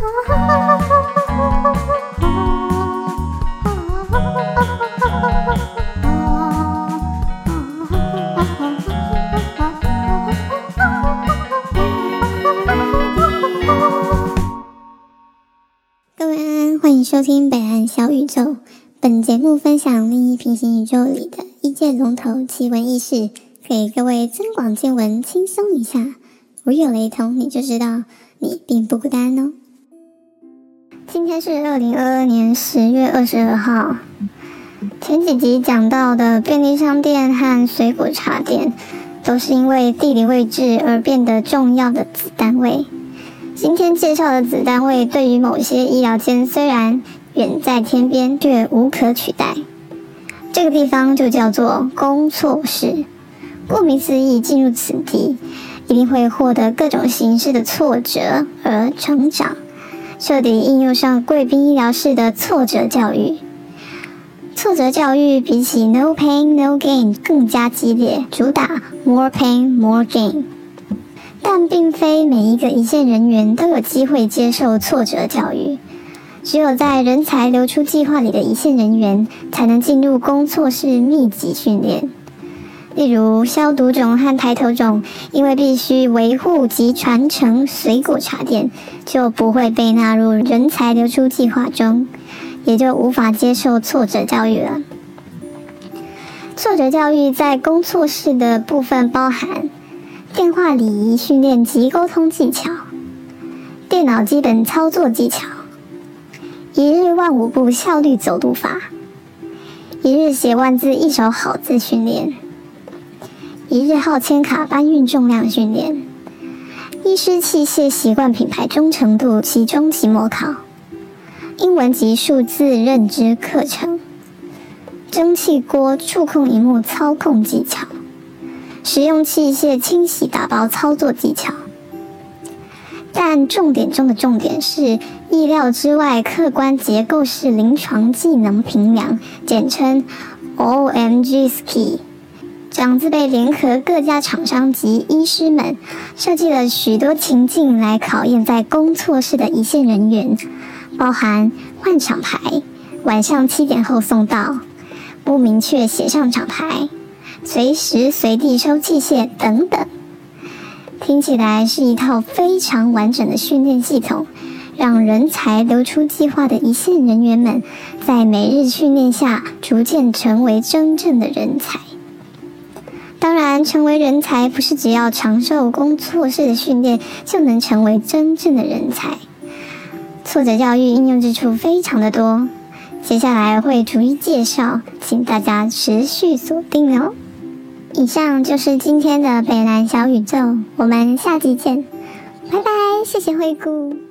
各位安安，欢迎收听北岸小宇宙。本节目分享另一平行宇宙里的一界龙头奇闻异事，给各位增广见闻，轻松一下。如有雷同，你就知道你并不孤单哦。今天是二零二二年十月二十二号。前几集讲到的便利商店和水果茶店，都是因为地理位置而变得重要的子单位。今天介绍的子单位，对于某些医疗间虽然远在天边，却无可取代。这个地方就叫做工作室。顾名思义，进入此地，一定会获得各种形式的挫折而成长，彻底应用上贵宾医疗室的挫折教育。挫折教育比起 No Pain No Gain 更加激烈，主打 More Pain More Gain。但并非每一个一线人员都有机会接受挫折教育，只有在人才流出计划里的一线人员才能进入工作室密集训练。例如消毒种和抬头种，因为必须维护及传承水果茶店，就不会被纳入人才流出计划中，也就无法接受挫折教育了。挫折教育在工作室的部分包含。电话礼仪训练及沟通技巧，电脑基本操作技巧，一日万五步效率走路法，一日写万字一手好字训练，一日号千卡搬运重量训练，医师器械习惯品牌忠诚度及中期模考，英文及数字认知课程，蒸汽锅触控荧幕操控技巧。使用器械清洗打包操作技巧，但重点中的重点是意料之外客观结构式临床技能评量，简称 OMG Ski。长字辈联合各家厂商及医师们，设计了许多情境来考验在工作室的一线人员，包含换厂牌、晚上七点后送到、不明确写上厂牌。随时随地收器械等等，听起来是一套非常完整的训练系统，让人才流出计划的一线人员们在每日训练下逐渐成为真正的人才。当然，成为人才不是只要长寿工作室的训练就能成为真正的人才。挫折教育应用之处非常的多，接下来会逐一介绍，请大家持续锁定哦。以上就是今天的北南小宇宙，我们下期见，拜拜，谢谢惠顾。